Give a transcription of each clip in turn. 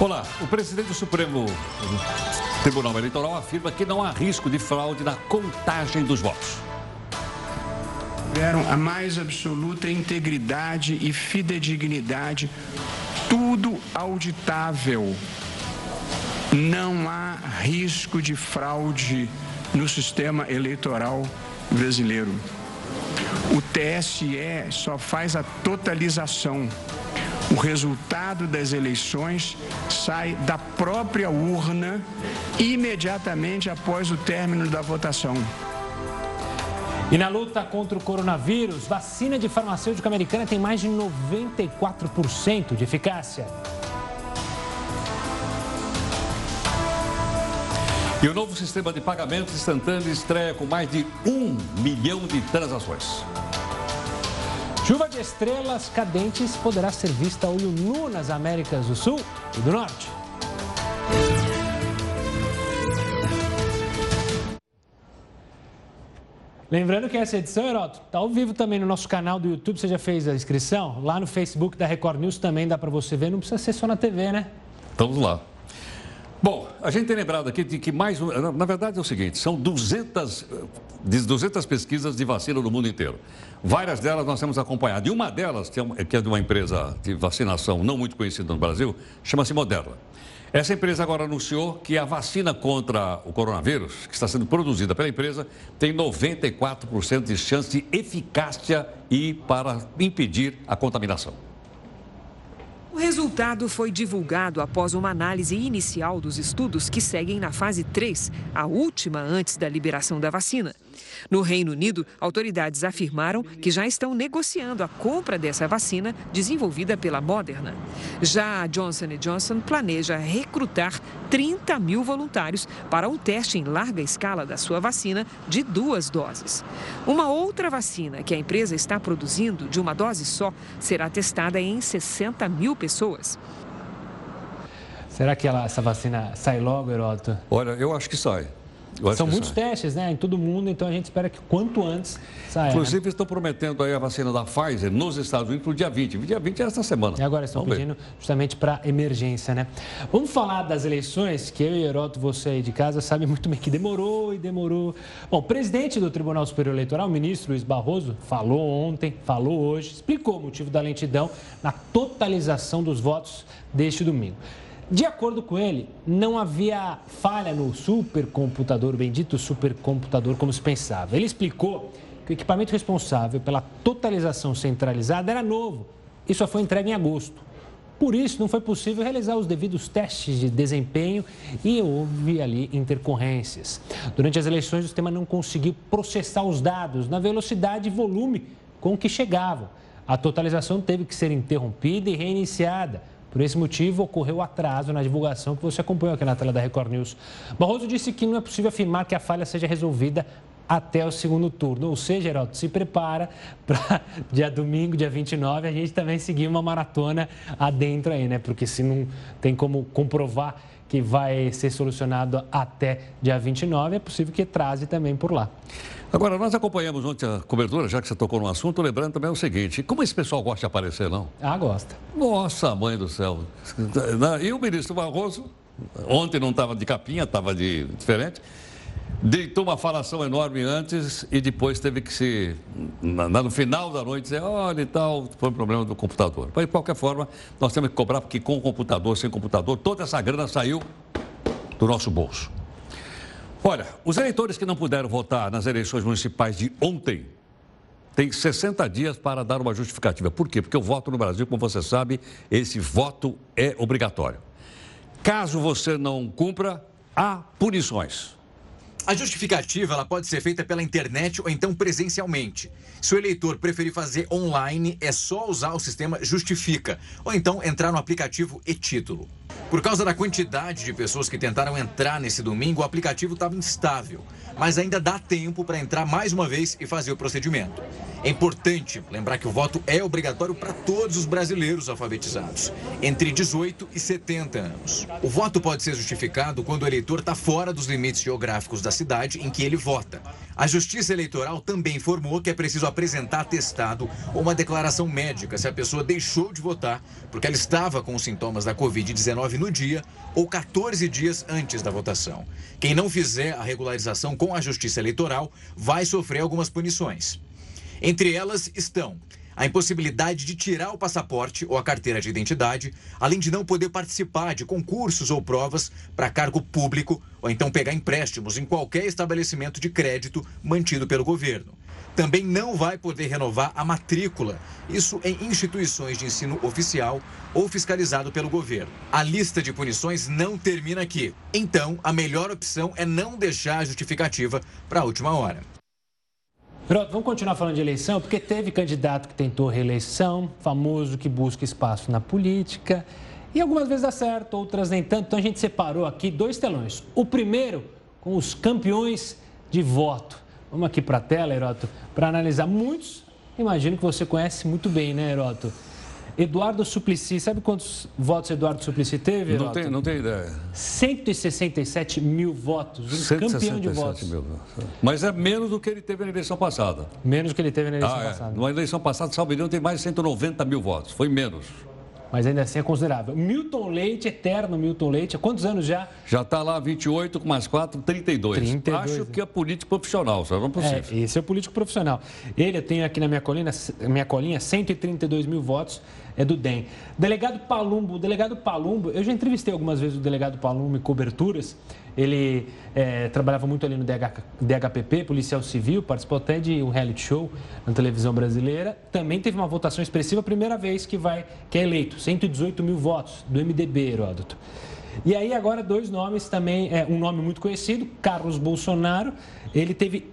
Olá, o presidente do Supremo Tribunal Eleitoral afirma que não há risco de fraude na contagem dos votos. Tiveram a mais absoluta integridade e fidedignidade, tudo auditável. Não há risco de fraude no sistema eleitoral brasileiro. O TSE só faz a totalização o resultado das eleições sai da própria urna imediatamente após o término da votação. E na luta contra o coronavírus, vacina de farmacêutica americana tem mais de 94% de eficácia. E o novo sistema de pagamentos instantâneo estreia com mais de um milhão de transações. Chuva de estrelas cadentes poderá ser vista a olho nu nas Américas do Sul e do Norte. Lembrando que essa edição, Heroto, está ao vivo também no nosso canal do YouTube. Você já fez a inscrição? Lá no Facebook da Record News também dá para você ver. Não precisa ser só na TV, né? Estamos lá. Bom, a gente tem lembrado aqui de que mais. Na verdade é o seguinte: são 200, 200 pesquisas de vacina no mundo inteiro. Várias delas nós temos acompanhado. E uma delas, que é de uma empresa de vacinação não muito conhecida no Brasil, chama-se Moderna. Essa empresa agora anunciou que a vacina contra o coronavírus, que está sendo produzida pela empresa, tem 94% de chance de eficácia e para impedir a contaminação. O resultado foi divulgado após uma análise inicial dos estudos que seguem na fase 3, a última antes da liberação da vacina. No Reino Unido, autoridades afirmaram que já estão negociando a compra dessa vacina desenvolvida pela Moderna. Já a Johnson Johnson planeja recrutar 30 mil voluntários para um teste em larga escala da sua vacina de duas doses. Uma outra vacina que a empresa está produzindo de uma dose só será testada em 60 mil pessoas. Será que ela, essa vacina sai logo, Heroto? Olha, eu acho que sai. São muitos testes, né, em todo mundo, então a gente espera que quanto antes saia. Né? Inclusive, né? estão prometendo aí a vacina da Pfizer nos Estados Unidos para o dia 20. O dia 20 é esta semana. E agora estão Vamos pedindo ver. justamente para emergência, né? Vamos falar das eleições, que eu e Heroto, você aí de casa, sabe muito bem que demorou e demorou. Bom, o presidente do Tribunal Superior Eleitoral, o ministro Luiz Barroso, falou ontem, falou hoje, explicou o motivo da lentidão na totalização dos votos deste domingo. De acordo com ele, não havia falha no supercomputador, bendito supercomputador, como se pensava. Ele explicou que o equipamento responsável pela totalização centralizada era novo e só foi entregue em agosto. Por isso, não foi possível realizar os devidos testes de desempenho e houve ali intercorrências. Durante as eleições, o sistema não conseguiu processar os dados na velocidade e volume com que chegavam. A totalização teve que ser interrompida e reiniciada por esse motivo, ocorreu atraso na divulgação que você acompanhou aqui na tela da Record News. Barroso disse que não é possível afirmar que a falha seja resolvida até o segundo turno. Ou seja, Geraldo, se prepara para dia domingo, dia 29, a gente também seguir uma maratona adentro aí, né? Porque se não tem como comprovar que vai ser solucionado até dia 29, é possível que traze também por lá. Agora, nós acompanhamos ontem a cobertura, já que você tocou no assunto, lembrando também o seguinte: como esse pessoal gosta de aparecer, não? Ah, gosta. Nossa, mãe do céu. E o ministro Barroso, ontem não estava de capinha, estava de diferente, deitou uma falação enorme antes e depois teve que se, no final da noite, dizer: olha e tal, foi um problema do computador. Mas, de qualquer forma, nós temos que cobrar, porque com o computador, sem computador, toda essa grana saiu do nosso bolso. Olha, os eleitores que não puderam votar nas eleições municipais de ontem têm 60 dias para dar uma justificativa. Por quê? Porque o voto no Brasil, como você sabe, esse voto é obrigatório. Caso você não cumpra, há punições. A justificativa ela pode ser feita pela internet ou então presencialmente. Se o eleitor preferir fazer online, é só usar o sistema Justifica ou então entrar no aplicativo e-título. Por causa da quantidade de pessoas que tentaram entrar nesse domingo, o aplicativo estava instável mas ainda dá tempo para entrar mais uma vez e fazer o procedimento. É importante lembrar que o voto é obrigatório para todos os brasileiros alfabetizados, entre 18 e 70 anos. O voto pode ser justificado quando o eleitor está fora dos limites geográficos da da cidade em que ele vota. A Justiça Eleitoral também informou que é preciso apresentar atestado ou uma declaração médica se a pessoa deixou de votar porque ela estava com os sintomas da Covid-19 no dia ou 14 dias antes da votação. Quem não fizer a regularização com a Justiça Eleitoral vai sofrer algumas punições. Entre elas estão a impossibilidade de tirar o passaporte ou a carteira de identidade, além de não poder participar de concursos ou provas para cargo público ou então pegar empréstimos em qualquer estabelecimento de crédito mantido pelo governo. Também não vai poder renovar a matrícula, isso em instituições de ensino oficial ou fiscalizado pelo governo. A lista de punições não termina aqui. Então, a melhor opção é não deixar a justificativa para a última hora. Pronto, vamos continuar falando de eleição, porque teve candidato que tentou reeleição, famoso que busca espaço na política. E algumas vezes dá certo, outras nem tanto. Então a gente separou aqui dois telões. O primeiro com os campeões de voto. Vamos aqui para a tela, Heroto, para analisar muitos. Imagino que você conhece muito bem, né, Heroto? Eduardo Suplicy, sabe quantos votos Eduardo Suplicy teve? Não tem, não tem ideia. 167 mil votos, um 167 campeão de votos. Mil. Mas é menos do que ele teve na eleição passada. Menos do que ele teve na eleição ah, é. passada. Na eleição passada, salvo engano, tem mais de 190 mil votos. Foi menos mas ainda assim é considerável. Milton Leite, eterno Milton Leite, há quantos anos já? Já está lá 28 com mais 4, 32. 32 Acho que é político profissional, só não possível. É, esse é o político profissional. Ele, eu tenho aqui na minha colina, minha colinha, 132 mil votos, é do DEM. Delegado Palumbo, o delegado Palumbo, eu já entrevistei algumas vezes o delegado Palumbo em coberturas, ele é, trabalhava muito ali no DH, DHPP, policial civil, participou até de um reality show na televisão brasileira. Também teve uma votação expressiva, primeira vez que vai, que é eleito, 118 mil votos do MDB, Heródoto. E aí agora dois nomes também, é, um nome muito conhecido, Carlos Bolsonaro, ele teve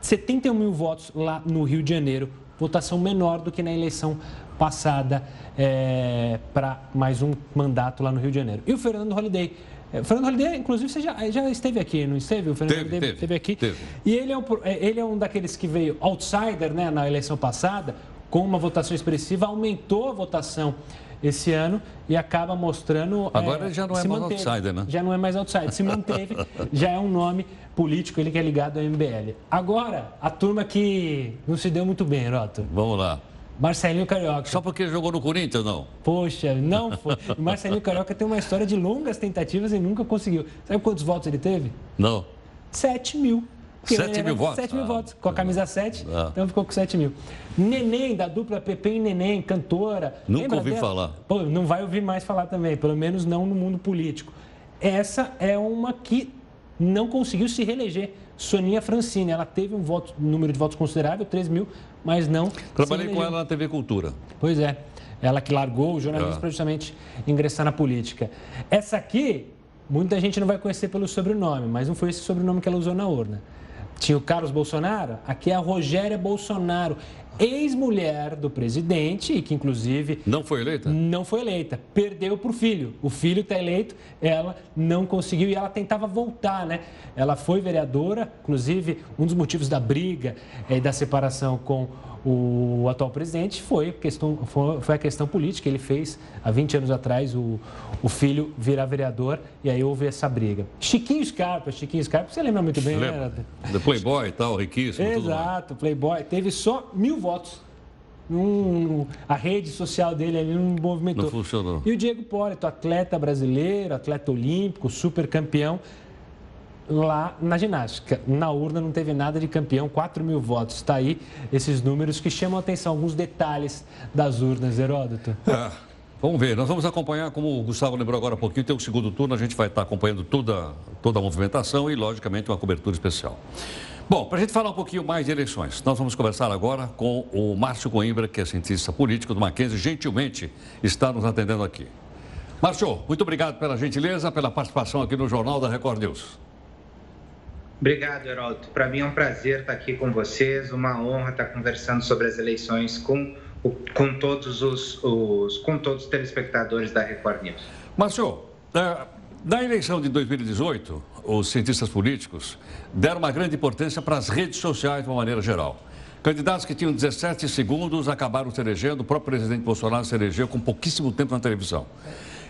71 mil votos lá no Rio de Janeiro, votação menor do que na eleição passada é, para mais um mandato lá no Rio de Janeiro. E o Fernando Holliday, é, Fernando Holliday, inclusive, você já, já esteve aqui, não esteve? O Fernando teve, Holliday esteve aqui. Teve. E ele é, um, é, ele é um daqueles que veio outsider né, na eleição passada, com uma votação expressiva, aumentou a votação esse ano e acaba mostrando. Agora é, já não é mais manteve. outsider, né? Já não é mais outsider, se manteve, já é um nome político, ele que é ligado ao MBL. Agora, a turma que não se deu muito bem, Roto. Vamos lá. Marcelinho Carioca. Só porque ele jogou no Corinthians, não? Poxa, não foi. O Marcelinho Carioca tem uma história de longas tentativas e nunca conseguiu. Sabe quantos votos ele teve? Não. 7 mil. 7 mil votos? 7 mil ah. votos. Com a camisa 7, ah. então ficou com 7 mil. Neném, da dupla Pepe e Neném, cantora. Nunca Lembra ouvi dela? falar. Pô, não vai ouvir mais falar também, pelo menos não no mundo político. Essa é uma que não conseguiu se reeleger. Soninha Francine, ela teve um, voto, número de votos considerável, 3 mil, mas não. Trabalhei com ela na TV Cultura. Pois é. Ela que largou o jornalismo é. para justamente ingressar na política. Essa aqui, muita gente não vai conhecer pelo sobrenome, mas não foi esse sobrenome que ela usou na urna. Tinha o Carlos Bolsonaro, aqui é a Rogéria Bolsonaro ex-mulher do presidente, e que inclusive. Não foi eleita? Não foi eleita. Perdeu para o filho. O filho está eleito, ela não conseguiu e ela tentava voltar, né? Ela foi vereadora, inclusive, um dos motivos da briga e eh, da separação com o atual presidente foi, questão, foi, a questão política. Ele fez, há 20 anos atrás, o, o filho virar vereador e aí houve essa briga. Chiquinho Scarpa, Chiquinho Scarpa, você lembra muito bem, lembra? né? Do Playboy e tal, riquíssimo. Exato, Playboy. Teve só mil votos. Um, a rede social dele ali não movimentou. Não funcionou. E o Diego Polito, atleta brasileiro, atleta olímpico, super campeão, lá na ginástica. Na urna não teve nada de campeão, 4 mil votos. Está aí esses números que chamam a atenção, alguns detalhes das urnas, Heródoto. É, vamos ver, nós vamos acompanhar, como o Gustavo lembrou agora há pouquinho, tem o segundo turno, a gente vai estar acompanhando toda, toda a movimentação e, logicamente, uma cobertura especial. Bom, para a gente falar um pouquinho mais de eleições, nós vamos conversar agora com o Márcio Coimbra, que é cientista político do Mackenzie, gentilmente está nos atendendo aqui. Márcio, muito obrigado pela gentileza, pela participação aqui no Jornal da Record News. Obrigado, Heródoto. Para mim é um prazer estar aqui com vocês, uma honra estar conversando sobre as eleições com, com, todos, os, os com todos os telespectadores da Record News. Márcio, é, na eleição de 2018, os cientistas políticos deram uma grande importância para as redes sociais de uma maneira geral. Candidatos que tinham 17 segundos acabaram se elegendo, o próprio presidente Bolsonaro se elegeu com pouquíssimo tempo na televisão.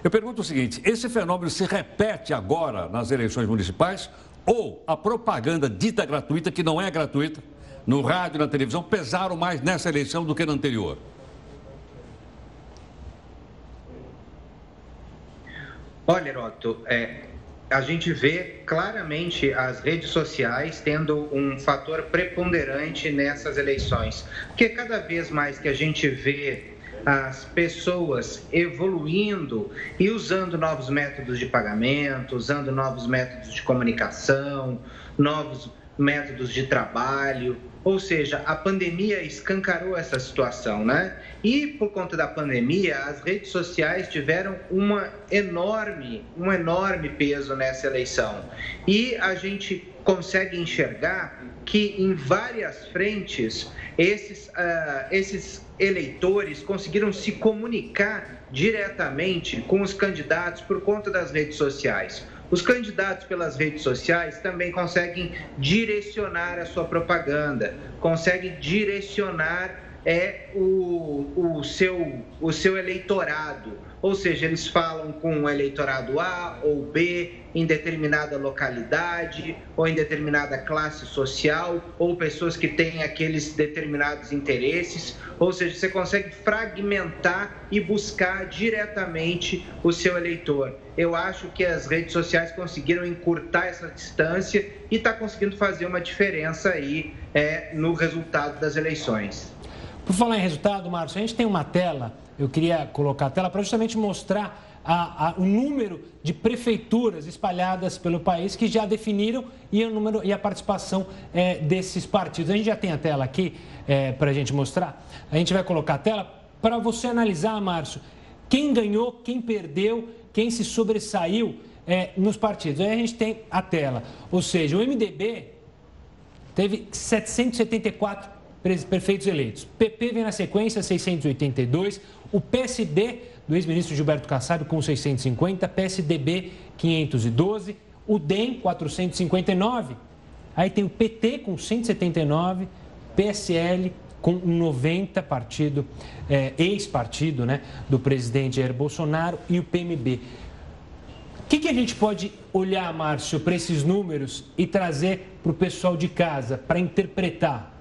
Eu pergunto o seguinte: esse fenômeno se repete agora nas eleições municipais ou a propaganda dita gratuita, que não é gratuita, no rádio e na televisão, pesaram mais nessa eleição do que na anterior? Olha, Heroto, é, a gente vê claramente as redes sociais tendo um fator preponderante nessas eleições. Porque cada vez mais que a gente vê as pessoas evoluindo e usando novos métodos de pagamento, usando novos métodos de comunicação, novos métodos de trabalho, ou seja, a pandemia escancarou essa situação, né? E por conta da pandemia, as redes sociais tiveram uma enorme, um enorme peso nessa eleição. E a gente consegue enxergar que em várias frentes esses, uh, esses eleitores conseguiram se comunicar diretamente com os candidatos por conta das redes sociais. Os candidatos pelas redes sociais também conseguem direcionar a sua propaganda, conseguem direcionar é, o, o, seu, o seu eleitorado ou seja, eles falam com o eleitorado A ou B em determinada localidade ou em determinada classe social ou pessoas que têm aqueles determinados interesses, ou seja, você consegue fragmentar e buscar diretamente o seu eleitor. Eu acho que as redes sociais conseguiram encurtar essa distância e está conseguindo fazer uma diferença aí é, no resultado das eleições. Por falar em resultado, Márcio, a gente tem uma tela eu queria colocar a tela para justamente mostrar a, a, o número de prefeituras espalhadas pelo país que já definiram e, o número, e a participação é, desses partidos. A gente já tem a tela aqui é, para a gente mostrar. A gente vai colocar a tela para você analisar, Márcio, quem ganhou, quem perdeu, quem se sobressaiu é, nos partidos. Aí a gente tem a tela. Ou seja, o MDB teve 774 prefeitos eleitos. PP vem na sequência, 682. O PSD, do ex-ministro Gilberto Kassab, com 650. PSDB, 512. O DEM, 459. Aí tem o PT com 179. PSL com 90 partido, é, ex-partido né, do presidente Jair Bolsonaro e o PMB. O que, que a gente pode olhar, Márcio, para esses números e trazer para o pessoal de casa, para interpretar?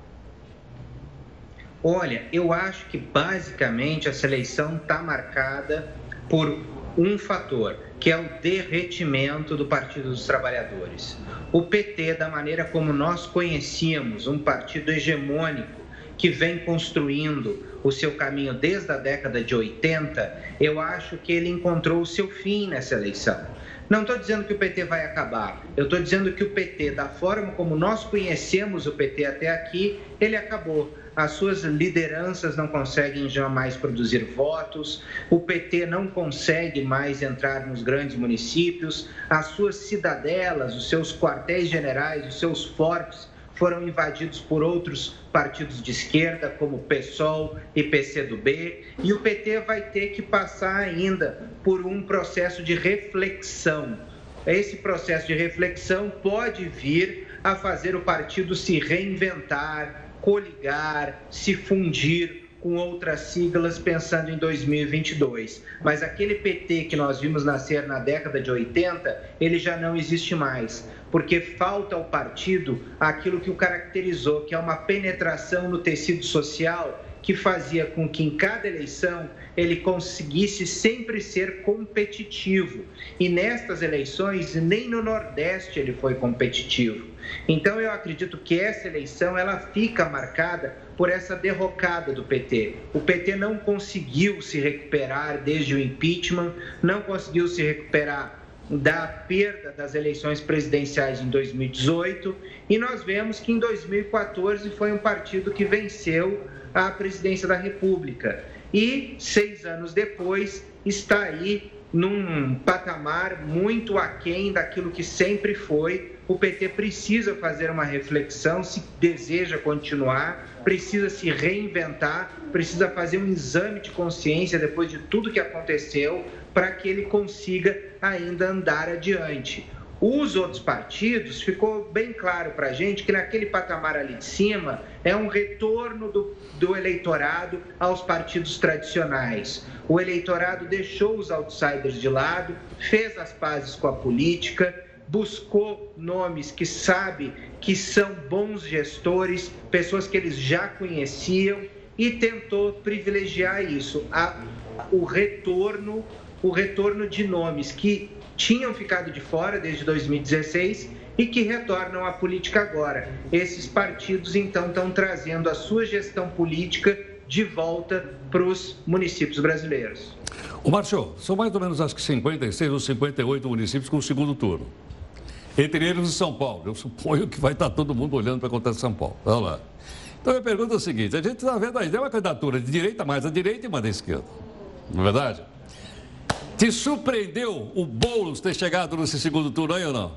Olha, eu acho que basicamente a seleção está marcada por um fator, que é o derretimento do Partido dos Trabalhadores. O PT, da maneira como nós conhecíamos, um partido hegemônico que vem construindo o seu caminho desde a década de 80, eu acho que ele encontrou o seu fim nessa eleição. Não estou dizendo que o PT vai acabar, eu estou dizendo que o PT, da forma como nós conhecemos o PT até aqui, ele acabou as suas lideranças não conseguem jamais produzir votos, o PT não consegue mais entrar nos grandes municípios, as suas cidadelas, os seus quartéis generais, os seus fortes foram invadidos por outros partidos de esquerda, como PSOL e PCdoB, e o PT vai ter que passar ainda por um processo de reflexão. Esse processo de reflexão pode vir a fazer o partido se reinventar, coligar, se fundir com outras siglas pensando em 2022. Mas aquele PT que nós vimos nascer na década de 80, ele já não existe mais, porque falta ao partido aquilo que o caracterizou, que é uma penetração no tecido social que fazia com que em cada eleição ele conseguisse sempre ser competitivo. E nestas eleições, nem no Nordeste ele foi competitivo. Então eu acredito que essa eleição ela fica marcada por essa derrocada do PT. O PT não conseguiu se recuperar desde o impeachment, não conseguiu se recuperar da perda das eleições presidenciais em 2018 e nós vemos que em 2014 foi um partido que venceu a presidência da República e seis anos depois está aí num patamar muito aquém daquilo que sempre foi. O PT precisa fazer uma reflexão, se deseja continuar, precisa se reinventar, precisa fazer um exame de consciência depois de tudo que aconteceu, para que ele consiga ainda andar adiante. Os outros partidos, ficou bem claro para a gente que naquele patamar ali de cima é um retorno do, do eleitorado aos partidos tradicionais. O eleitorado deixou os outsiders de lado, fez as pazes com a política, buscou nomes que sabe que são bons gestores, pessoas que eles já conheciam e tentou privilegiar isso, a, o retorno, o retorno de nomes que tinham ficado de fora desde 2016 e que retornam à política agora. Esses partidos então estão trazendo a sua gestão política de volta para os municípios brasileiros. O Márcio, são mais ou menos acho que 56 ou 58 municípios com o segundo turno. Entre eles o São Paulo. Eu suponho que vai estar todo mundo olhando para em São Paulo. Vamos lá. Então a pergunta é a seguinte: a gente está vendo aí, é uma candidatura de direita mais à direita e uma da esquerda. Não é verdade? Te surpreendeu o Boulos ter chegado nesse segundo turno aí ou não?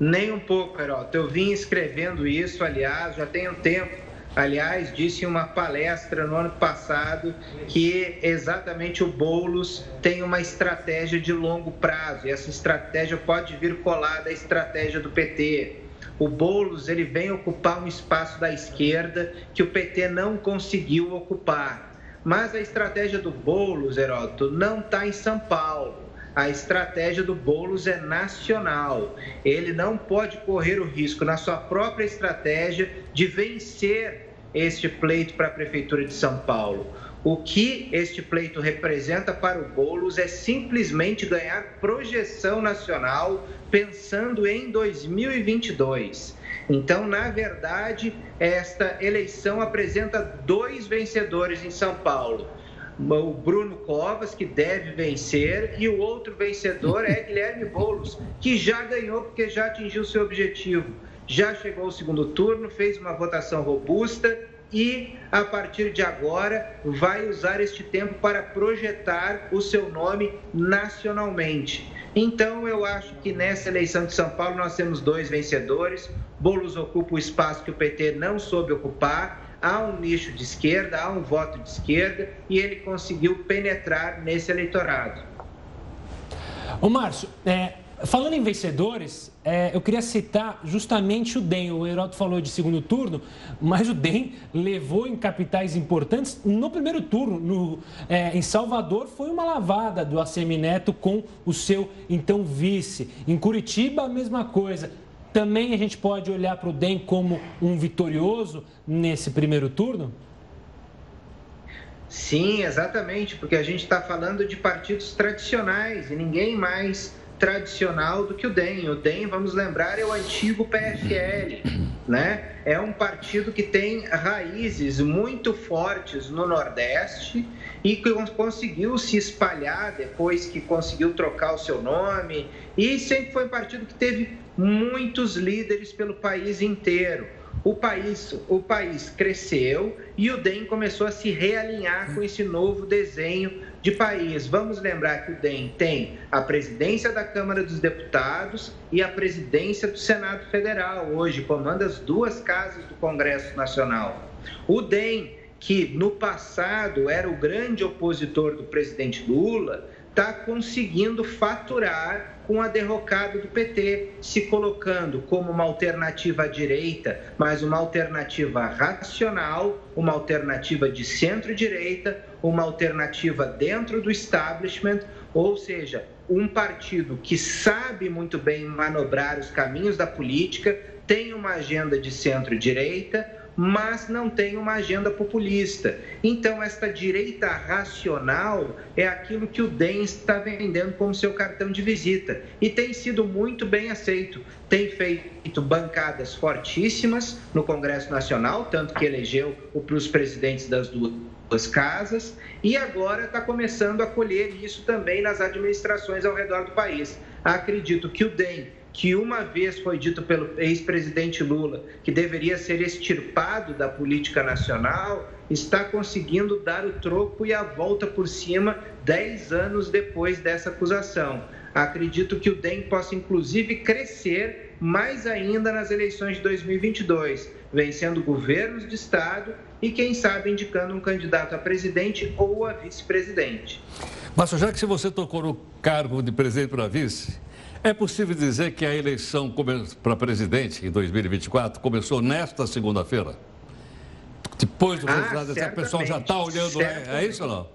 Nem um pouco, Heroto. Eu vim escrevendo isso, aliás, já tem um tempo. Aliás, disse em uma palestra no ano passado que exatamente o Boulos tem uma estratégia de longo prazo e essa estratégia pode vir colada à estratégia do PT. O Boulos ele vem ocupar um espaço da esquerda que o PT não conseguiu ocupar. Mas a estratégia do Boulos, Heródoto, não está em São Paulo. A estratégia do Boulos é nacional. Ele não pode correr o risco, na sua própria estratégia, de vencer este pleito para a Prefeitura de São Paulo. O que este pleito representa para o Boulos é simplesmente ganhar projeção nacional pensando em 2022. Então, na verdade, esta eleição apresenta dois vencedores em São Paulo. O Bruno Covas, que deve vencer, e o outro vencedor é Guilherme Boulos, que já ganhou porque já atingiu seu objetivo. Já chegou ao segundo turno, fez uma votação robusta e, a partir de agora, vai usar este tempo para projetar o seu nome nacionalmente. Então, eu acho que nessa eleição de São Paulo nós temos dois vencedores. Boulos ocupa o espaço que o PT não soube ocupar. Há um nicho de esquerda, há um voto de esquerda e ele conseguiu penetrar nesse eleitorado. Ô, Márcio, é, Falando em vencedores, é, eu queria citar justamente o DEM. O Heroto falou de segundo turno, mas o DEM levou em capitais importantes no primeiro turno. No, é, em Salvador foi uma lavada do ACM Neto com o seu então vice. Em Curitiba, a mesma coisa. Também a gente pode olhar para o DEM como um vitorioso nesse primeiro turno? Sim, exatamente, porque a gente está falando de partidos tradicionais e ninguém mais tradicional do que o DEM. O DEM, vamos lembrar, é o antigo PFL, né? É um partido que tem raízes muito fortes no Nordeste e que conseguiu se espalhar depois que conseguiu trocar o seu nome e sempre foi um partido que teve muitos líderes pelo país inteiro o país, o país cresceu e o DEM começou a se realinhar com esse novo desenho de país. Vamos lembrar que o DEM tem a presidência da Câmara dos Deputados e a presidência do Senado Federal. Hoje comanda as duas casas do Congresso Nacional. O DEM, que no passado era o grande opositor do presidente Lula, está conseguindo faturar com a derrocada do PT, se colocando como uma alternativa à direita, mas uma alternativa racional, uma alternativa de centro-direita, uma alternativa dentro do establishment, ou seja, um partido que sabe muito bem manobrar os caminhos da política, tem uma agenda de centro-direita mas não tem uma agenda populista. Então, esta direita racional é aquilo que o DEM está vendendo como seu cartão de visita e tem sido muito bem aceito. Tem feito bancadas fortíssimas no Congresso Nacional, tanto que elegeu os presidentes das duas casas, e agora está começando a colher isso também nas administrações ao redor do país. Acredito que o DEM que uma vez foi dito pelo ex-presidente Lula que deveria ser extirpado da política nacional, está conseguindo dar o troco e a volta por cima dez anos depois dessa acusação. Acredito que o DEM possa, inclusive, crescer mais ainda nas eleições de 2022, vencendo governos de Estado e, quem sabe, indicando um candidato a presidente ou a vice-presidente. Mas já que você tocou no cargo de presidente para vice, é possível dizer que a eleição para presidente em 2024 começou nesta segunda-feira? Depois do ah, resultado, o pessoal já está olhando, é, é isso ou não?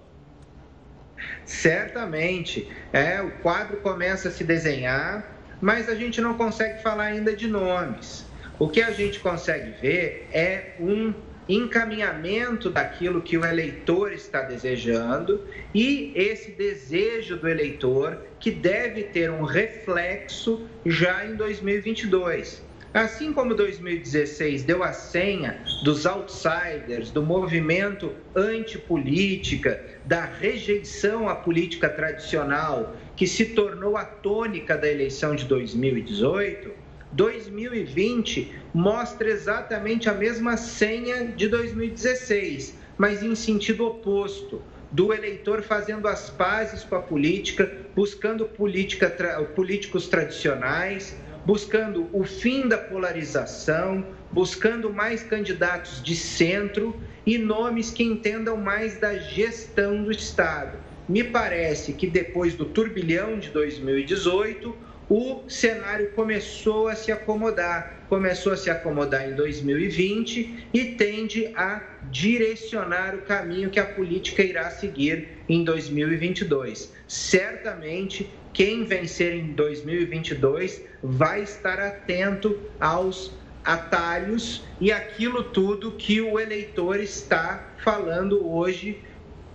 Certamente. É, o quadro começa a se desenhar. mas a gente não consegue falar ainda de nomes. O que a gente consegue ver é um encaminhamento daquilo que o eleitor está desejando e esse desejo do eleitor que deve ter um reflexo já em 2022. Assim como 2016 deu a senha dos outsiders, do movimento antipolítica, da rejeição à política tradicional, que se tornou a tônica da eleição de 2018, 2020 mostra exatamente a mesma senha de 2016, mas em sentido oposto. Do eleitor fazendo as pazes com a política, buscando política, políticos tradicionais, buscando o fim da polarização, buscando mais candidatos de centro e nomes que entendam mais da gestão do Estado. Me parece que depois do turbilhão de 2018, o cenário começou a se acomodar, começou a se acomodar em 2020 e tende a direcionar o caminho que a política irá seguir em 2022. Certamente, quem vencer em 2022 vai estar atento aos atalhos e aquilo tudo que o eleitor está falando hoje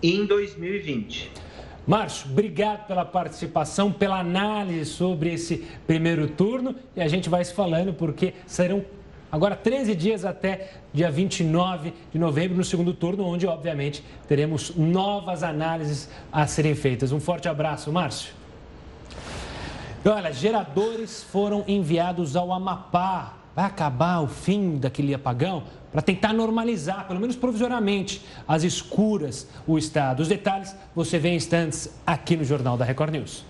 em 2020. Márcio, obrigado pela participação, pela análise sobre esse primeiro turno e a gente vai se falando porque serão agora 13 dias até dia 29 de novembro no segundo turno, onde obviamente teremos novas análises a serem feitas. Um forte abraço, Márcio. Olha, geradores foram enviados ao Amapá. Vai acabar o fim daquele apagão? para tentar normalizar, pelo menos provisoriamente, as escuras o estado. Os detalhes você vê em instantes aqui no Jornal da Record News.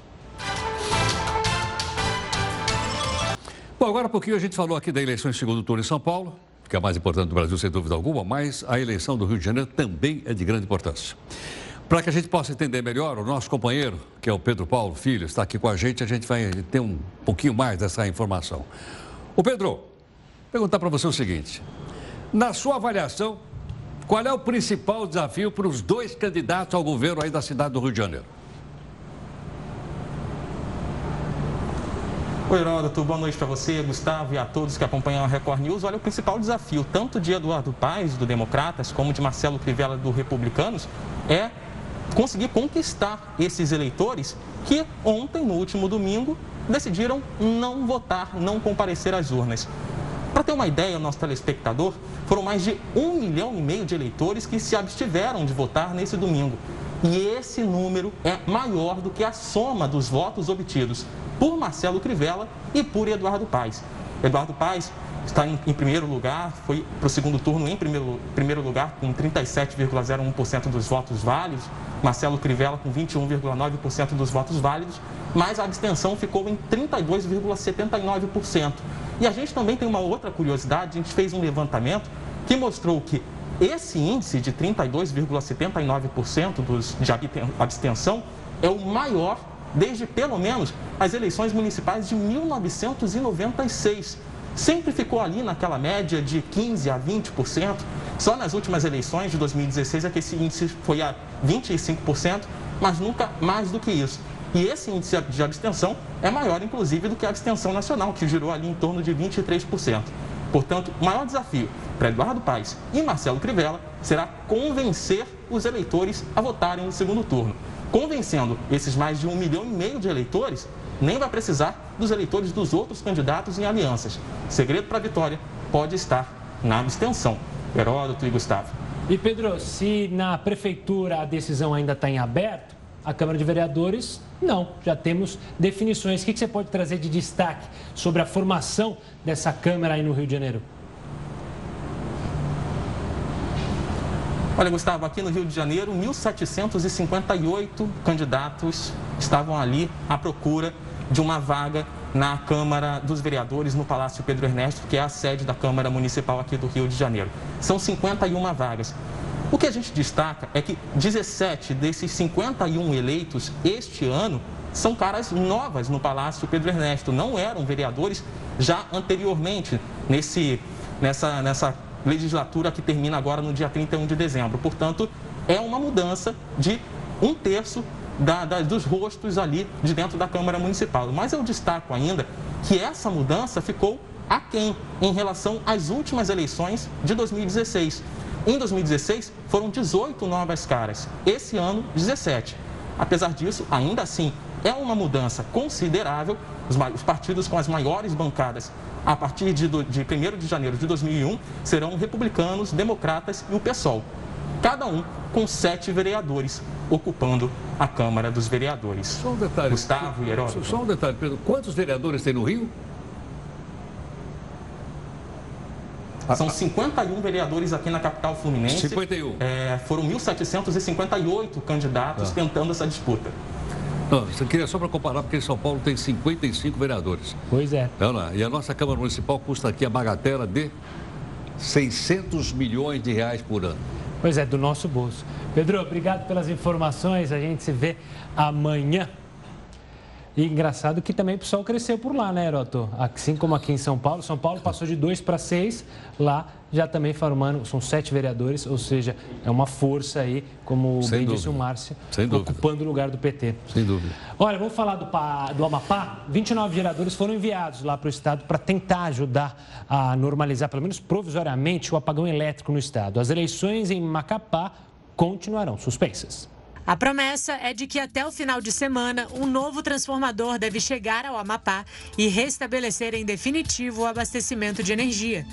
Bom, agora há pouquinho a gente falou aqui da eleição em segundo turno em São Paulo, que é a mais importante do Brasil, sem dúvida alguma, mas a eleição do Rio de Janeiro também é de grande importância. Para que a gente possa entender melhor, o nosso companheiro, que é o Pedro Paulo Filho, está aqui com a gente, a gente vai ter um pouquinho mais dessa informação. O Pedro, perguntar para você o seguinte: na sua avaliação, qual é o principal desafio para os dois candidatos ao governo aí da cidade do Rio de Janeiro? Oi, Heródoto, boa noite para você, Gustavo e a todos que acompanham a Record News. Olha, o principal desafio, tanto de Eduardo Paes, do Democratas, como de Marcelo Crivella, do Republicanos, é conseguir conquistar esses eleitores que ontem, no último domingo, decidiram não votar, não comparecer às urnas. Para ter uma ideia, nosso telespectador, foram mais de um milhão e meio de eleitores que se abstiveram de votar nesse domingo. E esse número é maior do que a soma dos votos obtidos por Marcelo Crivella e por Eduardo Paes. Eduardo Paes está em, em primeiro lugar, foi para o segundo turno em primeiro, primeiro lugar com 37,01% dos votos válidos, Marcelo Crivella com 21,9% dos votos válidos, mas a abstenção ficou em 32,79%. E a gente também tem uma outra curiosidade, a gente fez um levantamento que mostrou que esse índice de 32,79% dos, de abstenção é o maior desde pelo menos as eleições municipais de 1996. Sempre ficou ali naquela média de 15 a 20%. Só nas últimas eleições de 2016 é que esse índice foi a 25%, mas nunca mais do que isso. E esse índice de abstenção é maior, inclusive, do que a abstenção nacional, que girou ali em torno de 23%. Portanto, o maior desafio para Eduardo Paes e Marcelo Crivella será convencer os eleitores a votarem no segundo turno. Convencendo esses mais de um milhão e meio de eleitores, nem vai precisar dos eleitores dos outros candidatos em alianças. Segredo para a vitória pode estar na abstenção. Heródoto e Gustavo. E Pedro, se na prefeitura a decisão ainda está em aberto, a Câmara de Vereadores, não, já temos definições. O que você pode trazer de destaque sobre a formação dessa Câmara aí no Rio de Janeiro? Olha, Gustavo, aqui no Rio de Janeiro, 1.758 candidatos estavam ali à procura de uma vaga na Câmara dos Vereadores, no Palácio Pedro Ernesto, que é a sede da Câmara Municipal aqui do Rio de Janeiro. São 51 vagas. O que a gente destaca é que 17 desses 51 eleitos este ano são caras novas no Palácio Pedro Ernesto, não eram vereadores já anteriormente nesse, nessa, nessa legislatura que termina agora no dia 31 de dezembro. Portanto, é uma mudança de um terço da, da, dos rostos ali de dentro da Câmara Municipal. Mas eu destaco ainda que essa mudança ficou aquém em relação às últimas eleições de 2016. Em 2016, foram 18 novas caras. Esse ano, 17. Apesar disso, ainda assim, é uma mudança considerável. Os, os partidos com as maiores bancadas a partir de, de 1 de janeiro de 2001 serão republicanos, democratas e o PSOL. Cada um com sete vereadores ocupando a Câmara dos Vereadores. Só um detalhe. Gustavo e Heródoto. Só um detalhe, Pedro. Quantos vereadores tem no Rio? São 51 vereadores aqui na capital fluminense. 51. É, foram 1.758 candidatos ah. tentando essa disputa. Não, isso aqui é só para comparar, porque São Paulo tem 55 vereadores. Pois é. é e a nossa Câmara Municipal custa aqui a bagatela de 600 milhões de reais por ano. Pois é, do nosso bolso. Pedro, obrigado pelas informações. A gente se vê amanhã. E engraçado que também o pessoal cresceu por lá, né, Heroto? Assim como aqui em São Paulo. São Paulo passou de dois para seis. Lá já também formando, são sete vereadores, ou seja, é uma força aí, como Sem bem dúvida. disse o Márcio, Sem ocupando o lugar do PT. Sem dúvida. Olha, vamos falar do, do Amapá. 29 vereadores foram enviados lá para o Estado para tentar ajudar a normalizar, pelo menos provisoriamente, o apagão elétrico no Estado. As eleições em Macapá continuarão suspensas. A promessa é de que até o final de semana, um novo transformador deve chegar ao Amapá e restabelecer em definitivo o abastecimento de energia.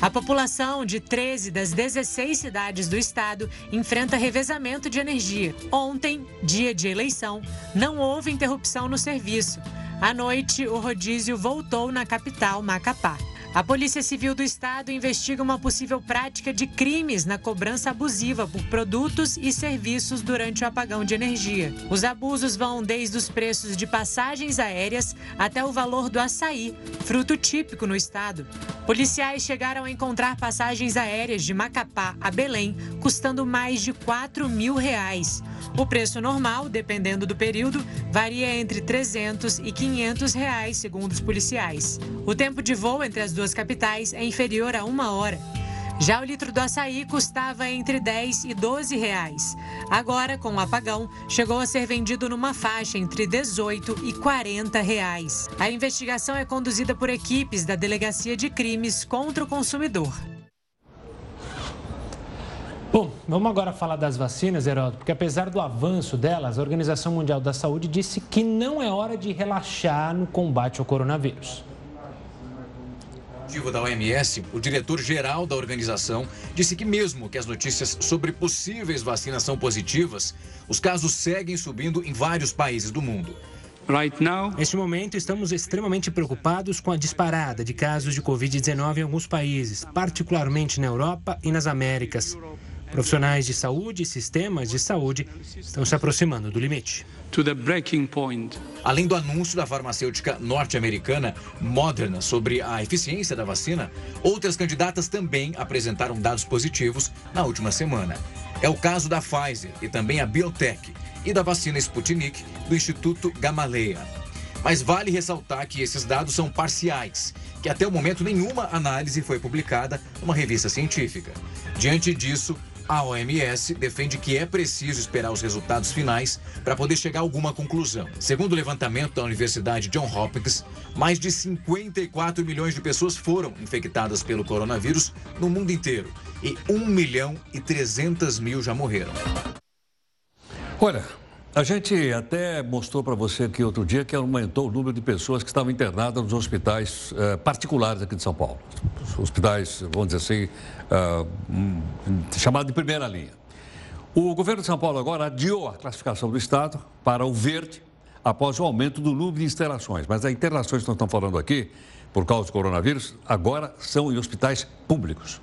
A população de 13 das 16 cidades do estado enfrenta revezamento de energia. Ontem, dia de eleição, não houve interrupção no serviço. À noite, o rodízio voltou na capital, Macapá. A Polícia Civil do Estado investiga uma possível prática de crimes na cobrança abusiva por produtos e serviços durante o apagão de energia. Os abusos vão desde os preços de passagens aéreas até o valor do açaí, fruto típico no estado. Policiais chegaram a encontrar passagens aéreas de Macapá a Belém custando mais de 4 mil reais. O preço normal, dependendo do período, varia entre 300 e 500 reais, segundo os policiais. O tempo de voo entre as duas capitais é inferior a uma hora. Já o litro do açaí custava entre 10 e 12 reais. Agora, com o apagão, chegou a ser vendido numa faixa entre 18 e 40 reais. A investigação é conduzida por equipes da Delegacia de Crimes contra o Consumidor. Bom, vamos agora falar das vacinas, Heródoto, porque apesar do avanço delas, a Organização Mundial da Saúde disse que não é hora de relaxar no combate ao coronavírus. Da OMS, o diretor-geral da organização disse que, mesmo que as notícias sobre possíveis vacinas são positivas, os casos seguem subindo em vários países do mundo. Neste momento, estamos extremamente preocupados com a disparada de casos de Covid-19 em alguns países, particularmente na Europa e nas Américas. Profissionais de saúde e sistemas de saúde estão se aproximando do limite. Além do anúncio da farmacêutica norte-americana Moderna sobre a eficiência da vacina, outras candidatas também apresentaram dados positivos na última semana. É o caso da Pfizer e também a Biotech e da vacina Sputnik do Instituto Gamaleya. Mas vale ressaltar que esses dados são parciais, que até o momento nenhuma análise foi publicada numa revista científica. Diante disso, a OMS defende que é preciso esperar os resultados finais para poder chegar a alguma conclusão. Segundo o levantamento da Universidade John Hopkins, mais de 54 milhões de pessoas foram infectadas pelo coronavírus no mundo inteiro e 1 milhão e 300 mil já morreram. Olha, a gente até mostrou para você aqui outro dia que aumentou o número de pessoas que estavam internadas nos hospitais eh, particulares aqui de São Paulo. Hospitais, vamos dizer assim, uh, chamados de primeira linha. O governo de São Paulo agora adiou a classificação do Estado para o verde após o aumento do número de internações. Mas as internações que nós estamos falando aqui, por causa do coronavírus, agora são em hospitais públicos.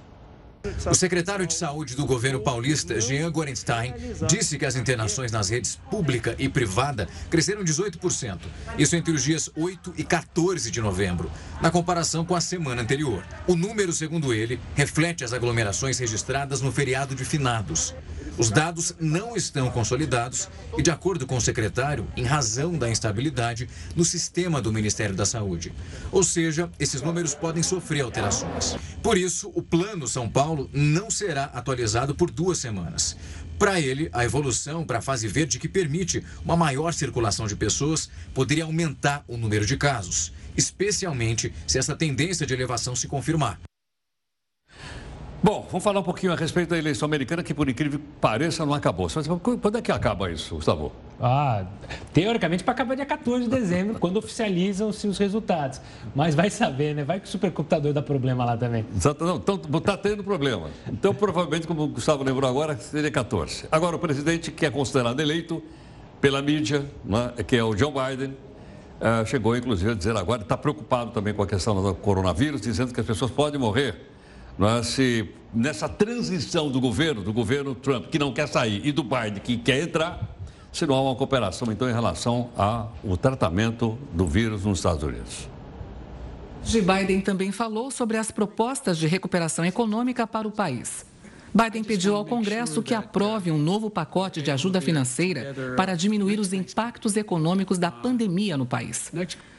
O secretário de Saúde do governo paulista, Jean Gorenstein, disse que as internações nas redes pública e privada cresceram 18%. Isso entre os dias 8 e 14 de novembro, na comparação com a semana anterior. O número, segundo ele, reflete as aglomerações registradas no feriado de finados. Os dados não estão consolidados e, de acordo com o secretário, em razão da instabilidade no sistema do Ministério da Saúde. Ou seja, esses números podem sofrer alterações. Por isso, o Plano São Paulo não será atualizado por duas semanas. Para ele, a evolução para a fase verde que permite uma maior circulação de pessoas poderia aumentar o número de casos, especialmente se essa tendência de elevação se confirmar. Bom, vamos falar um pouquinho a respeito da eleição americana, que por incrível que pareça não acabou. Mas quando é que acaba isso, Gustavo? Ah, teoricamente para acabar dia 14 de dezembro, quando oficializam-se os resultados. Mas vai saber, né? Vai que o supercomputador dá problema lá também. Exato, não, então está tendo problema. Então, provavelmente, como o Gustavo lembrou agora, seria 14. Agora, o presidente que é considerado eleito pela mídia, né, que é o Joe Biden, uh, chegou inclusive a dizer agora, está preocupado também com a questão do coronavírus, dizendo que as pessoas podem morrer se nessa transição do governo, do governo Trump, que não quer sair, e do Biden, que quer entrar, se não há uma cooperação, então, em relação ao tratamento do vírus nos Estados Unidos. Joe Biden também falou sobre as propostas de recuperação econômica para o país. Biden pediu ao Congresso que aprove um novo pacote de ajuda financeira para diminuir os impactos econômicos da pandemia no país.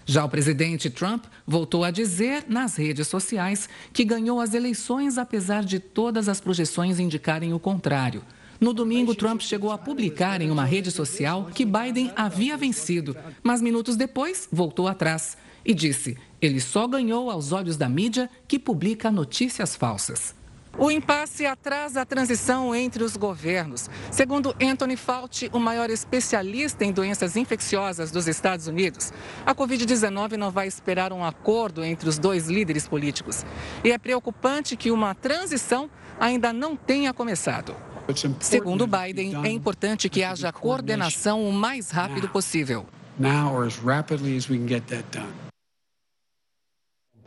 Já o presidente Trump voltou a dizer nas redes sociais que ganhou as eleições apesar de todas as projeções indicarem o contrário. No domingo, Trump chegou a publicar em uma rede social que Biden havia vencido, mas minutos depois voltou atrás e disse: ele só ganhou aos olhos da mídia que publica notícias falsas. O impasse atrasa a transição entre os governos. Segundo Anthony Fauci, o maior especialista em doenças infecciosas dos Estados Unidos, a Covid-19 não vai esperar um acordo entre os dois líderes políticos. E é preocupante que uma transição ainda não tenha começado. Segundo Biden, é importante que haja coordenação o mais rápido possível. Or as rapidly as we can get that done.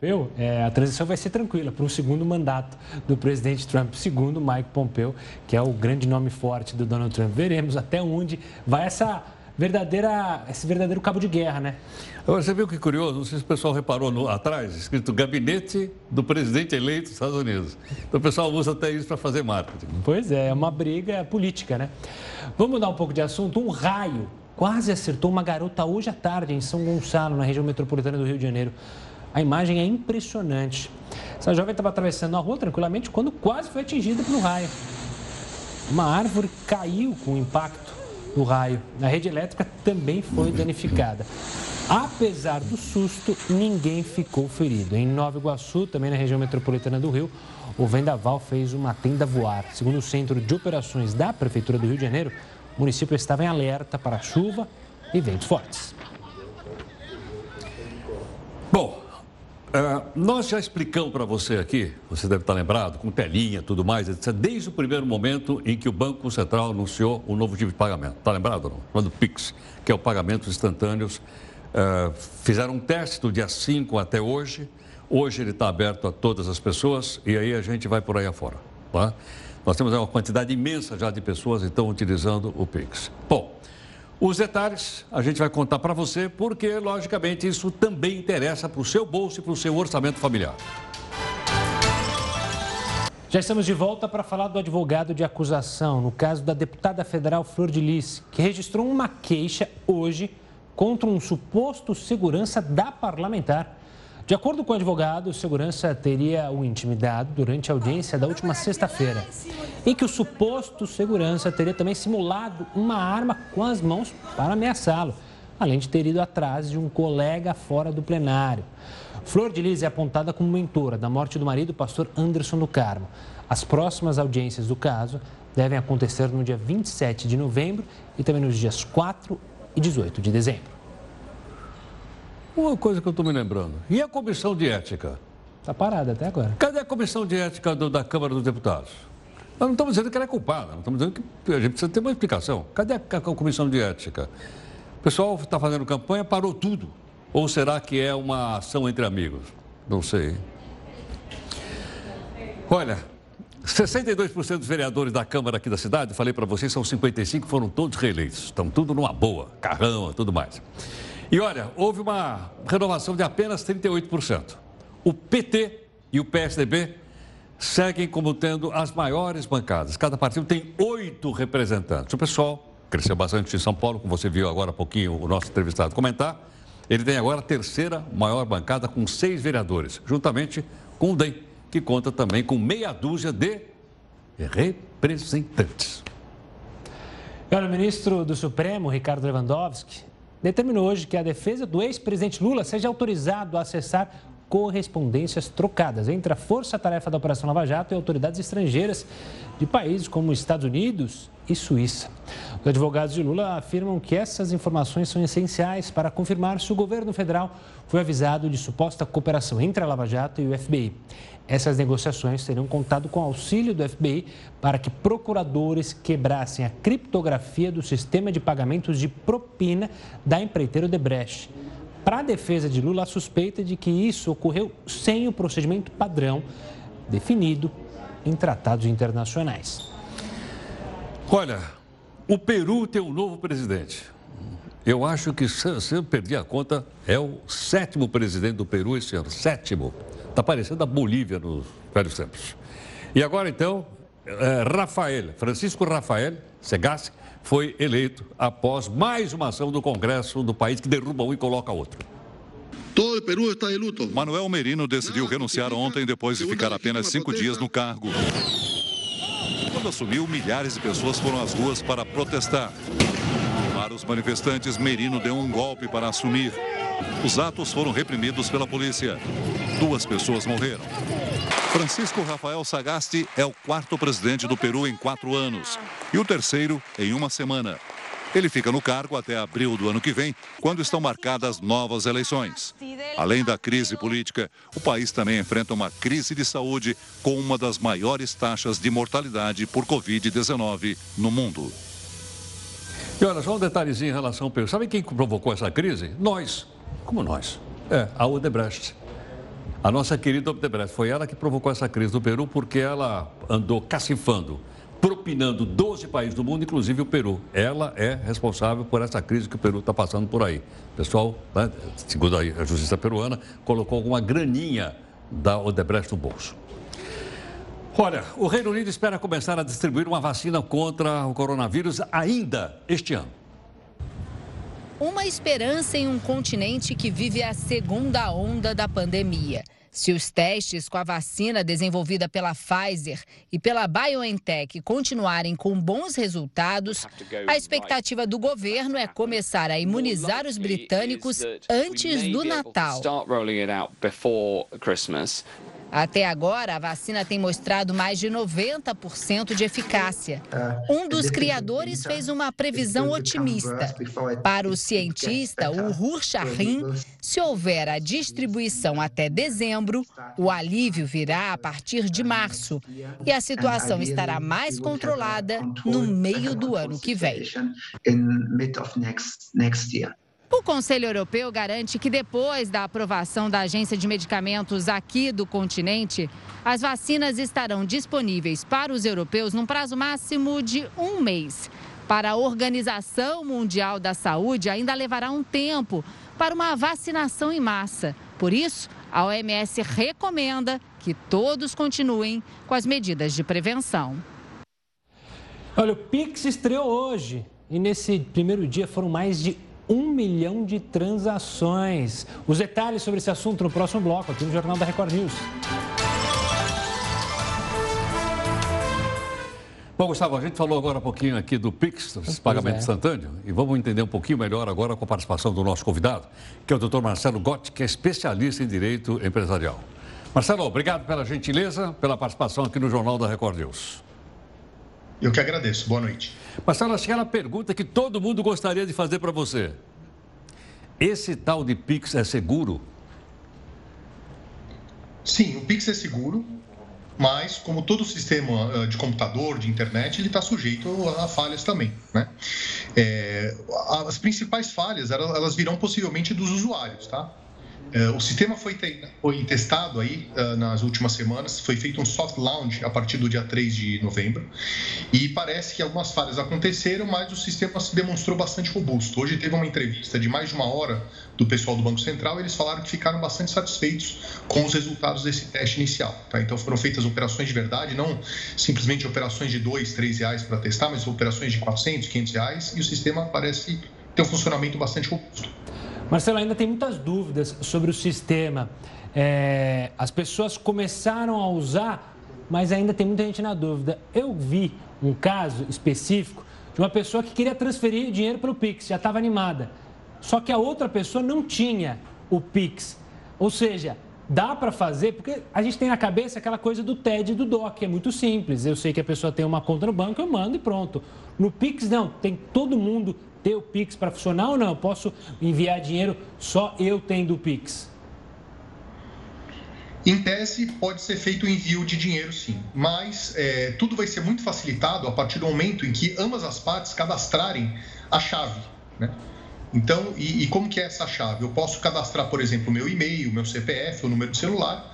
Pompeu, é, a transição vai ser tranquila para o segundo mandato do presidente Trump, segundo Mike Pompeu, que é o grande nome forte do Donald Trump. Veremos até onde vai essa verdadeira, esse verdadeiro cabo de guerra, né? Agora, você viu que curioso, não sei se o pessoal reparou no, atrás, escrito gabinete do presidente eleito dos Estados Unidos. Então o pessoal usa até isso para fazer marketing. Pois é, é uma briga política, né? Vamos mudar um pouco de assunto. Um raio quase acertou uma garota hoje à tarde em São Gonçalo, na região metropolitana do Rio de Janeiro. A imagem é impressionante. Essa jovem estava atravessando a rua tranquilamente quando quase foi atingida pelo raio. Uma árvore caiu com o impacto do raio. A rede elétrica também foi danificada. Apesar do susto, ninguém ficou ferido. Em Nova Iguaçu, também na região metropolitana do Rio, o vendaval fez uma tenda voar. Segundo o Centro de Operações da Prefeitura do Rio de Janeiro, o município estava em alerta para chuva e ventos fortes. Bom, Uh, nós já explicamos para você aqui, você deve estar lembrado, com telinha tudo mais, etc., desde o primeiro momento em que o Banco Central anunciou o novo tipo de pagamento. Está lembrado ou não? Falando do PIX, que é o pagamento instantâneos. Uh, fizeram um teste do dia 5 até hoje. Hoje ele está aberto a todas as pessoas e aí a gente vai por aí afora. Tá? Nós temos uma quantidade imensa já de pessoas que estão utilizando o PIX. Bom, os detalhes a gente vai contar para você, porque, logicamente, isso também interessa para o seu bolso e para o seu orçamento familiar. Já estamos de volta para falar do advogado de acusação, no caso da deputada federal Flor de Lis, que registrou uma queixa hoje contra um suposto segurança da parlamentar de acordo com o advogado, o segurança teria o intimidado durante a audiência da última sexta-feira, em que o suposto segurança teria também simulado uma arma com as mãos para ameaçá-lo, além de ter ido atrás de um colega fora do plenário. Flor de Lis é apontada como mentora da morte do marido, pastor Anderson do Carmo. As próximas audiências do caso devem acontecer no dia 27 de novembro e também nos dias 4 e 18 de dezembro. Uma coisa que eu estou me lembrando. E a comissão de ética? Está parada até agora. Cadê a comissão de ética do, da Câmara dos Deputados? Nós não estamos dizendo que ela é culpada, nós estamos dizendo que a gente precisa ter uma explicação. Cadê a, a comissão de ética? O pessoal está fazendo campanha, parou tudo. Ou será que é uma ação entre amigos? Não sei. Olha, 62% dos vereadores da Câmara aqui da cidade, falei para vocês, são 55, foram todos reeleitos. Estão tudo numa boa, carrão, tudo mais. E olha, houve uma renovação de apenas 38%. O PT e o PSDB seguem como tendo as maiores bancadas. Cada partido tem oito representantes. O pessoal cresceu bastante em São Paulo, como você viu agora há pouquinho o nosso entrevistado comentar. Ele tem agora a terceira maior bancada com seis vereadores, juntamente com o DEM, que conta também com meia dúzia de representantes. o ministro do Supremo, Ricardo Lewandowski, determinou hoje que a defesa do ex-presidente Lula seja autorizado a acessar correspondências trocadas entre a Força Tarefa da Operação Lava Jato e autoridades estrangeiras de países como Estados Unidos e Suíça. Os advogados de Lula afirmam que essas informações são essenciais para confirmar se o governo federal foi avisado de suposta cooperação entre a Lava Jato e o FBI. Essas negociações teriam contado com auxílio do FBI para que procuradores quebrassem a criptografia do sistema de pagamentos de propina da empreiteira Odebrecht. Para a defesa de Lula, a suspeita de que isso ocorreu sem o procedimento padrão definido em tratados internacionais. Olha, o Peru tem um novo presidente. Eu acho que, se eu perdi a conta, é o sétimo presidente do Peru esse ano. Sétimo. Está parecendo a Bolívia nos velhos tempos. E agora, então, é, Rafael, Francisco Rafael Segassi, foi eleito após mais uma ação do Congresso do país que derruba um e coloca outro. Todo o Peru está de luto. Manuel Merino decidiu renunciar ontem depois de ficar apenas cinco dias no cargo. Quando assumiu, milhares de pessoas foram às ruas para protestar. Para os manifestantes, Merino deu um golpe para assumir. Os atos foram reprimidos pela polícia. Duas pessoas morreram. Francisco Rafael Sagasti é o quarto presidente do Peru em quatro anos e o terceiro em uma semana. Ele fica no cargo até abril do ano que vem, quando estão marcadas novas eleições. Além da crise política, o país também enfrenta uma crise de saúde com uma das maiores taxas de mortalidade por Covid-19 no mundo. E olha, só um detalhezinho em relação ao Peru. Sabe quem provocou essa crise? Nós. Como nós? É, a Odebrecht. A nossa querida Odebrecht, foi ela que provocou essa crise no Peru porque ela andou cacifando, propinando 12 países do mundo, inclusive o Peru. Ela é responsável por essa crise que o Peru está passando por aí. O pessoal, né, segundo a justiça peruana, colocou alguma graninha da Odebrecht no bolso. Olha, o Reino Unido espera começar a distribuir uma vacina contra o coronavírus ainda este ano. Uma esperança em um continente que vive a segunda onda da pandemia. Se os testes com a vacina desenvolvida pela Pfizer e pela BioNTech continuarem com bons resultados, a expectativa do governo é começar a imunizar os britânicos antes do Natal. Até agora, a vacina tem mostrado mais de 90% de eficácia. Um dos criadores fez uma previsão otimista. Para o cientista, o Hur Shahrin, se houver a distribuição até dezembro, o alívio virá a partir de março e a situação estará mais controlada no meio do ano que vem. O Conselho Europeu garante que depois da aprovação da Agência de Medicamentos aqui do continente, as vacinas estarão disponíveis para os europeus num prazo máximo de um mês. Para a Organização Mundial da Saúde, ainda levará um tempo para uma vacinação em massa. Por isso, a OMS recomenda que todos continuem com as medidas de prevenção. Olha, o Pix estreou hoje e nesse primeiro dia foram mais de um milhão de transações. Os detalhes sobre esse assunto no próximo bloco, aqui no Jornal da Record News. Bom, Gustavo, a gente falou agora um pouquinho aqui do Pix, esse pagamento é. e vamos entender um pouquinho melhor agora com a participação do nosso convidado, que é o doutor Marcelo Gotti, que é especialista em direito empresarial. Marcelo, obrigado pela gentileza, pela participação aqui no Jornal da Record News. Eu que agradeço. Boa noite. Marcelo, acho que aquela pergunta que todo mundo gostaria de fazer para você. Esse tal de Pix é seguro? Sim, o Pix é seguro, mas como todo sistema de computador, de internet, ele está sujeito a falhas também. Né? É, as principais falhas, elas virão possivelmente dos usuários, tá? É, o sistema foi, foi testado aí uh, nas últimas semanas, foi feito um soft launch a partir do dia 3 de novembro e parece que algumas falhas aconteceram, mas o sistema se demonstrou bastante robusto. Hoje teve uma entrevista de mais de uma hora do pessoal do Banco Central e eles falaram que ficaram bastante satisfeitos com os resultados desse teste inicial. Tá? Então foram feitas operações de verdade, não simplesmente operações de 2, 3 reais para testar, mas operações de 400, 500 reais e o sistema parece ter um funcionamento bastante robusto. Marcelo, ainda tem muitas dúvidas sobre o sistema. É, as pessoas começaram a usar, mas ainda tem muita gente na dúvida. Eu vi um caso específico de uma pessoa que queria transferir dinheiro pelo Pix, já estava animada. Só que a outra pessoa não tinha o Pix. Ou seja, dá para fazer, porque a gente tem na cabeça aquela coisa do TED e do DOC, é muito simples. Eu sei que a pessoa tem uma conta no banco, eu mando e pronto. No Pix, não, tem todo mundo ter o Pix para funcionar ou não? Eu posso enviar dinheiro só eu tendo o Pix? Em tese, pode ser feito o envio de dinheiro, sim, mas é, tudo vai ser muito facilitado a partir do momento em que ambas as partes cadastrarem a chave. Né? Então, e, e como que é essa chave? Eu posso cadastrar, por exemplo, meu e-mail, meu CPF, o número de celular,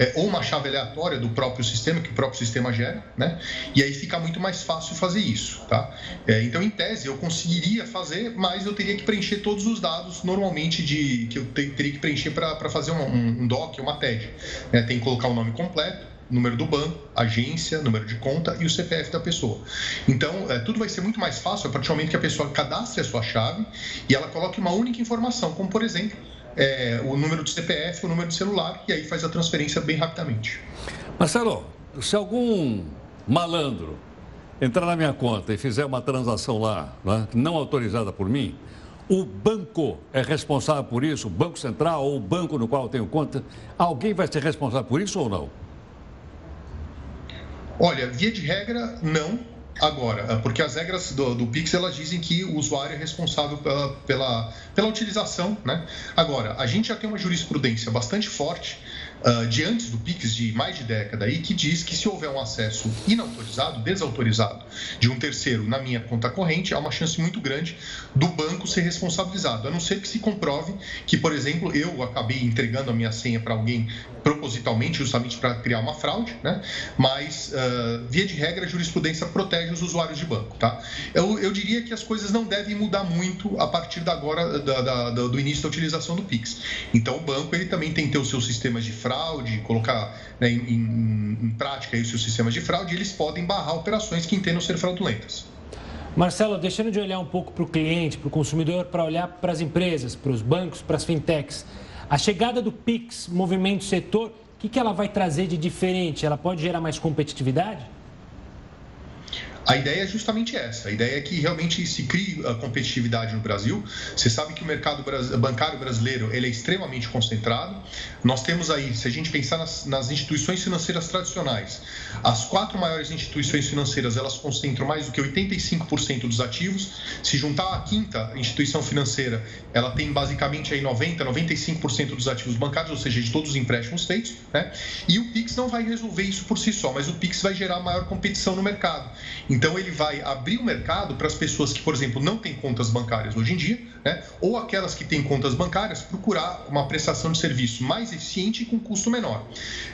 é, ou uma chave aleatória do próprio sistema, que o próprio sistema gera, né? E aí fica muito mais fácil fazer isso, tá? É, então, em tese, eu conseguiria fazer, mas eu teria que preencher todos os dados normalmente de que eu teria que preencher para fazer um, um, um DOC, uma TED. Né? Tem que colocar o nome completo, número do banco, agência, número de conta e o CPF da pessoa. Então, é, tudo vai ser muito mais fácil a partir do momento que a pessoa cadastre a sua chave e ela coloque uma única informação, como por exemplo, é, o número de CPF, o número de celular, e aí faz a transferência bem rapidamente. Marcelo, se algum malandro entrar na minha conta e fizer uma transação lá, né, não autorizada por mim, o banco é responsável por isso, o Banco Central ou o banco no qual eu tenho conta, alguém vai ser responsável por isso ou não? Olha, via de regra, não. Agora, é porque as regras do, do Pix elas dizem que o usuário é responsável pela, pela, pela utilização, né? Agora, a gente já tem uma jurisprudência bastante forte uh, de antes do Pix, de mais de década aí, que diz que se houver um acesso inautorizado, desautorizado, de um terceiro na minha conta corrente, há uma chance muito grande do banco ser responsabilizado, a não ser que se comprove que, por exemplo, eu acabei entregando a minha senha para alguém propositalmente, justamente para criar uma fraude, né? Mas, uh, via de regra, a jurisprudência protege os usuários de banco, tá? Eu, eu diria que as coisas não devem mudar muito a partir da agora, da, da, do início da utilização do Pix. Então, o banco ele também tem que ter os seus sistemas de fraude fraude, colocar né, em, em, em, prática aí os seus sistemas de fraude, eles podem barrar operações que entendam ser fraudulentas. Marcelo, deixando de olhar um pouco para o cliente, para o consumidor, para olhar para as empresas, para os bancos, para as fintechs, a chegada do PIX, movimento setor, o que, que ela vai trazer de diferente? Ela pode gerar mais competitividade? A ideia é justamente essa. A ideia é que realmente se crie a competitividade no Brasil. Você sabe que o mercado bancário brasileiro ele é extremamente concentrado. Nós temos aí, se a gente pensar nas, nas, instituições financeiras tradicionais, as quatro maiores instituições financeiras elas concentram mais do que 85% dos ativos. Se juntar a quinta instituição financeira, ela tem basicamente aí 90, 95% dos ativos bancários, ou seja, de todos os empréstimos feitos. Né? E o Pix não vai resolver isso por si só, mas o Pix vai gerar maior competição no mercado. Então ele vai abrir o mercado para as pessoas que, por exemplo, não têm contas bancárias hoje em dia, né? ou aquelas que têm contas bancárias, procurar uma prestação de serviço mais eficiente e com custo menor.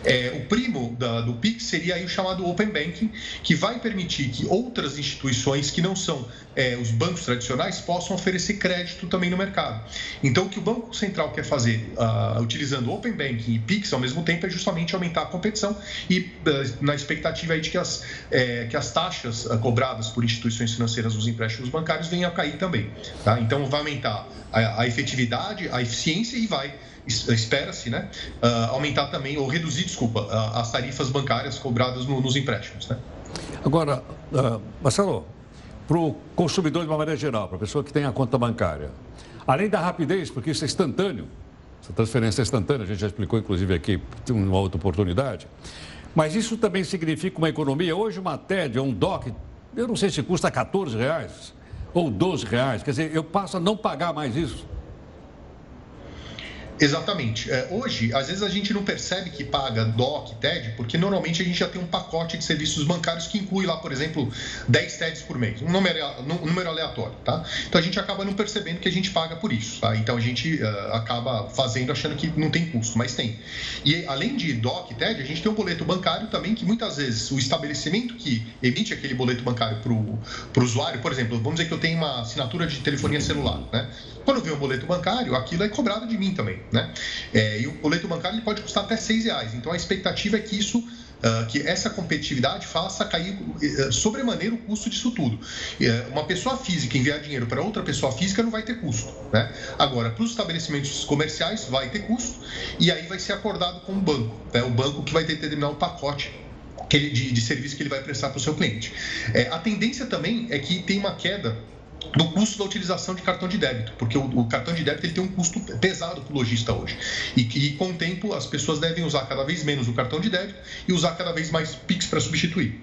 É, o primo da, do Pix seria o chamado Open Banking, que vai permitir que outras instituições que não são é, os bancos tradicionais possam oferecer crédito também no mercado. Então, o que o Banco Central quer fazer, uh, utilizando Open Banking e Pix ao mesmo tempo, é justamente aumentar a competição e uh, na expectativa de que as, é, que as taxas uh, cobradas por instituições financeiras nos empréstimos bancários venham a cair também. Tá? Então, vai aumentar a, a efetividade, a eficiência e vai espera-se, né, uh, aumentar também, ou reduzir, desculpa, uh, as tarifas bancárias cobradas no, nos empréstimos. Né? Agora, uh, Marcelo, para o consumidor de uma maneira geral, para a pessoa que tem a conta bancária, além da rapidez, porque isso é instantâneo, essa transferência é instantânea, a gente já explicou inclusive aqui em uma outra oportunidade, mas isso também significa uma economia. Hoje, uma TED ou um DOC, eu não sei se custa 14 reais ou 12 reais. Quer dizer, eu passo a não pagar mais isso. Exatamente. É, hoje, às vezes a gente não percebe que paga DOC, TED, porque normalmente a gente já tem um pacote de serviços bancários que inclui lá, por exemplo, 10 TEDs por mês, um número, um número aleatório, tá? Então a gente acaba não percebendo que a gente paga por isso, tá? Então a gente uh, acaba fazendo achando que não tem custo, mas tem. E além de DOC, TED, a gente tem um boleto bancário também que muitas vezes o estabelecimento que emite aquele boleto bancário para o usuário, por exemplo, vamos dizer que eu tenho uma assinatura de telefonia celular, né? Quando vem um boleto bancário, aquilo é cobrado de mim também, né? É, e o boleto bancário ele pode custar até seis reais. Então a expectativa é que isso Uh, que essa competitividade faça cair uh, sobremaneira o custo disso tudo. Uh, uma pessoa física enviar dinheiro para outra pessoa física não vai ter custo. Né? Agora, para os estabelecimentos comerciais vai ter custo e aí vai ser acordado com o banco. Né? O banco que vai ter que determinar o pacote de, de, serviço que ele vai prestar para o seu cliente. É, a tendência também é que tem uma queda do custo da utilização de cartão de débito, porque o, o cartão de débito ele tem um custo pesado para o lojista hoje. E que, com o tempo, as pessoas devem usar cada vez menos o cartão de débito e usar cada vez mais PIX para substituir.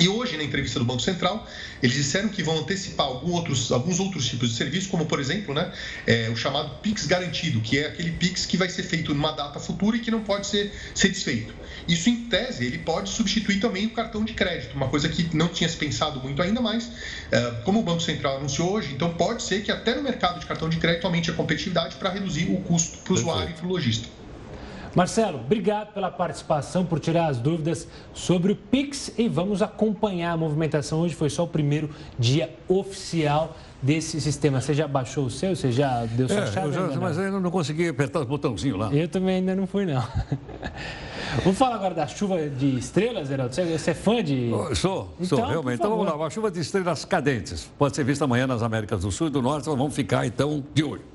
E hoje, na entrevista do Banco Central, eles disseram que vão antecipar alguns outros, alguns outros tipos de serviço, como, por exemplo, né, é, o chamado PIX garantido, que é aquele PIX que vai ser feito numa data futura e que não pode ser, ser desfeito. Isso, em tese, ele pode substituir também o cartão de crédito, uma coisa que não tinha se pensado muito ainda, mas é, como o Banco Central anunciou hoje, então pode ser que até no mercado de cartão de crédito aumente a competitividade para reduzir o custo para o usuário e para o lojista. Marcelo, obrigado pela participação, por tirar as dúvidas sobre o Pix e vamos acompanhar a movimentação. Hoje foi só o primeiro dia oficial desse sistema. Você já baixou o seu? Você já deu sua é, chave? Já, mas ainda não consegui apertar os botãozinhos lá. Eu também ainda não fui, não. Vamos falar agora da chuva de estrelas, Geraldo? Você é fã de. Oh, sou, então, sou, realmente. Então vamos lá, uma chuva de estrelas cadentes. Pode ser vista amanhã nas Américas do Sul e do Norte, nós vamos ficar então de olho.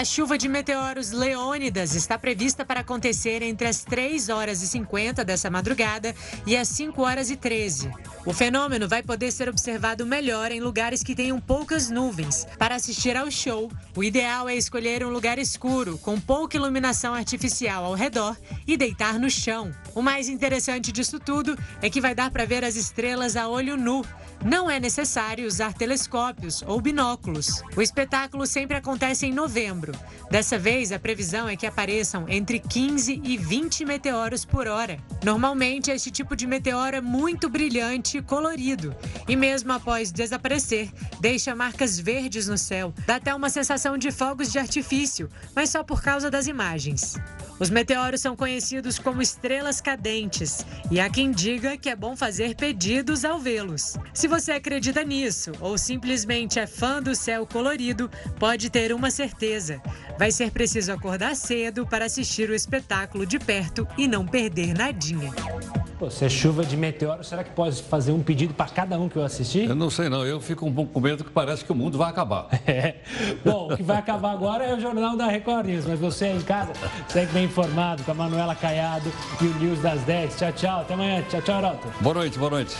A chuva de meteoros Leônidas está prevista para acontecer entre as 3 horas e 50 dessa madrugada e as 5 horas e 13. O fenômeno vai poder ser observado melhor em lugares que tenham poucas nuvens. Para assistir ao show, o ideal é escolher um lugar escuro, com pouca iluminação artificial ao redor e deitar no chão. O mais interessante disso tudo é que vai dar para ver as estrelas a olho nu. Não é necessário usar telescópios ou binóculos. O espetáculo sempre acontece em novembro. Dessa vez, a previsão é que apareçam entre 15 e 20 meteoros por hora. Normalmente, este tipo de meteoro é muito brilhante e colorido, e mesmo após desaparecer, deixa marcas verdes no céu. Dá até uma sensação de fogos de artifício, mas só por causa das imagens. Os meteoros são conhecidos como estrelas cadentes, e há quem diga que é bom fazer pedidos ao vê-los. Se você acredita nisso ou simplesmente é fã do céu colorido, pode ter uma certeza: vai ser preciso acordar cedo para assistir o espetáculo de perto e não perder nadinha. Pô, se é chuva de meteoro, será que pode fazer um pedido para cada um que eu assistir? Eu não sei não, eu fico um pouco com medo que parece que o mundo vai acabar. É. Bom, o que vai acabar agora é o Jornal da Record News, mas você aí em casa segue bem informado com a Manuela Caiado e o News das 10. Tchau, tchau, até amanhã. Tchau, tchau, Arauto. Boa noite, boa noite.